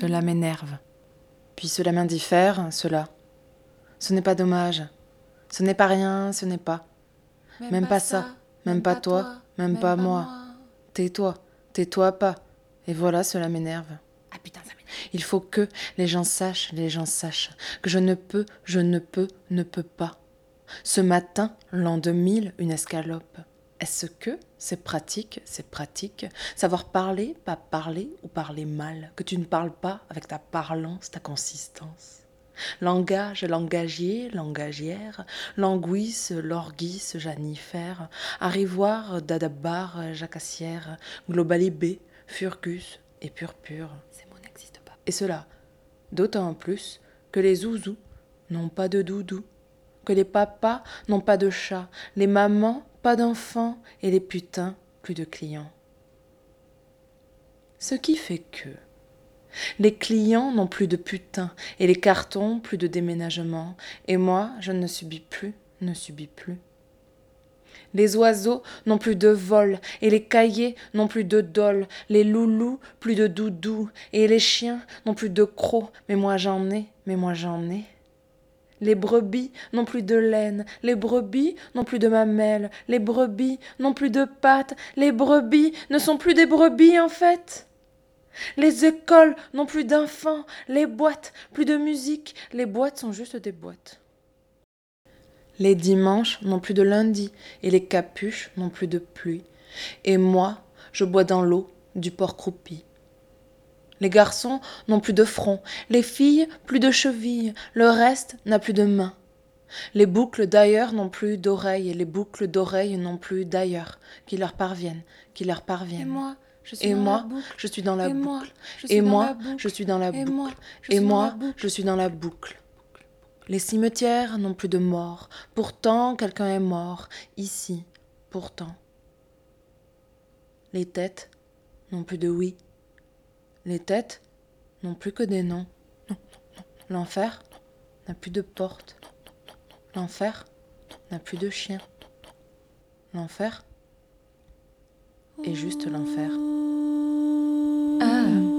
cela m'énerve. Puis cela m'indiffère, cela. Ce n'est pas dommage. Ce n'est pas rien, ce n'est pas. Même, pas ça, même pas toi, même pas moi. Tais-toi, tais-toi pas. Et voilà, cela m'énerve. Ah putain, ça m'énerve. Il faut que les gens sachent, les gens sachent, que je ne peux, je ne peux, ne peux pas. Ce matin, l'an 2000, une escalope. Est-ce que c'est pratique, c'est pratique Savoir parler, pas parler ou parler mal Que tu ne parles pas avec ta parlance, ta consistance? Langage, langagier, langagière, languisse, lorguis, janifère, arrivoire, dadabar, jacassière, globalibé, furgus et purpure. Ces mots n'existent pas. Et cela, d'autant plus que les zouzous n'ont pas de doudou, que les papas n'ont pas de chat, les mamans d'enfants et les putains plus de clients. Ce qui fait que les clients n'ont plus de putains et les cartons plus de déménagement et moi je ne subis plus, ne subis plus. Les oiseaux n'ont plus de vol, et les cahiers n'ont plus de dol, les loulous plus de doudou, et les chiens n'ont plus de crocs, mais moi j'en ai, mais moi j'en ai. Les brebis n'ont plus de laine, les brebis n'ont plus de mamelles, les brebis n'ont plus de pattes, les brebis ne sont plus des brebis en fait. Les écoles n'ont plus d'enfants, les boîtes plus de musique, les boîtes sont juste des boîtes. Les dimanches n'ont plus de lundi, et les capuches n'ont plus de pluie. Et moi, je bois dans l'eau du porc croupi. Les garçons n'ont plus de front, les filles plus de chevilles, le reste n'a plus de mains. Les boucles d'ailleurs n'ont plus d'oreilles, et les boucles d'oreilles n'ont plus d'ailleurs, qui leur parviennent, qui leur parviennent. Et moi, je suis Et dans moi, la boucle. je suis dans la Et moi, boucle. je suis Et dans moi, la boucle. je suis dans la Et boucle. moi, je Et moi, je suis dans la boucle. Les cimetières n'ont plus de morts. Pourtant, quelqu'un est mort. Ici, pourtant. Les têtes n'ont plus de oui. Les têtes n'ont plus que des noms. L'enfer n'a plus de porte. L'enfer n'a plus de chien. L'enfer est juste l'enfer. Ah,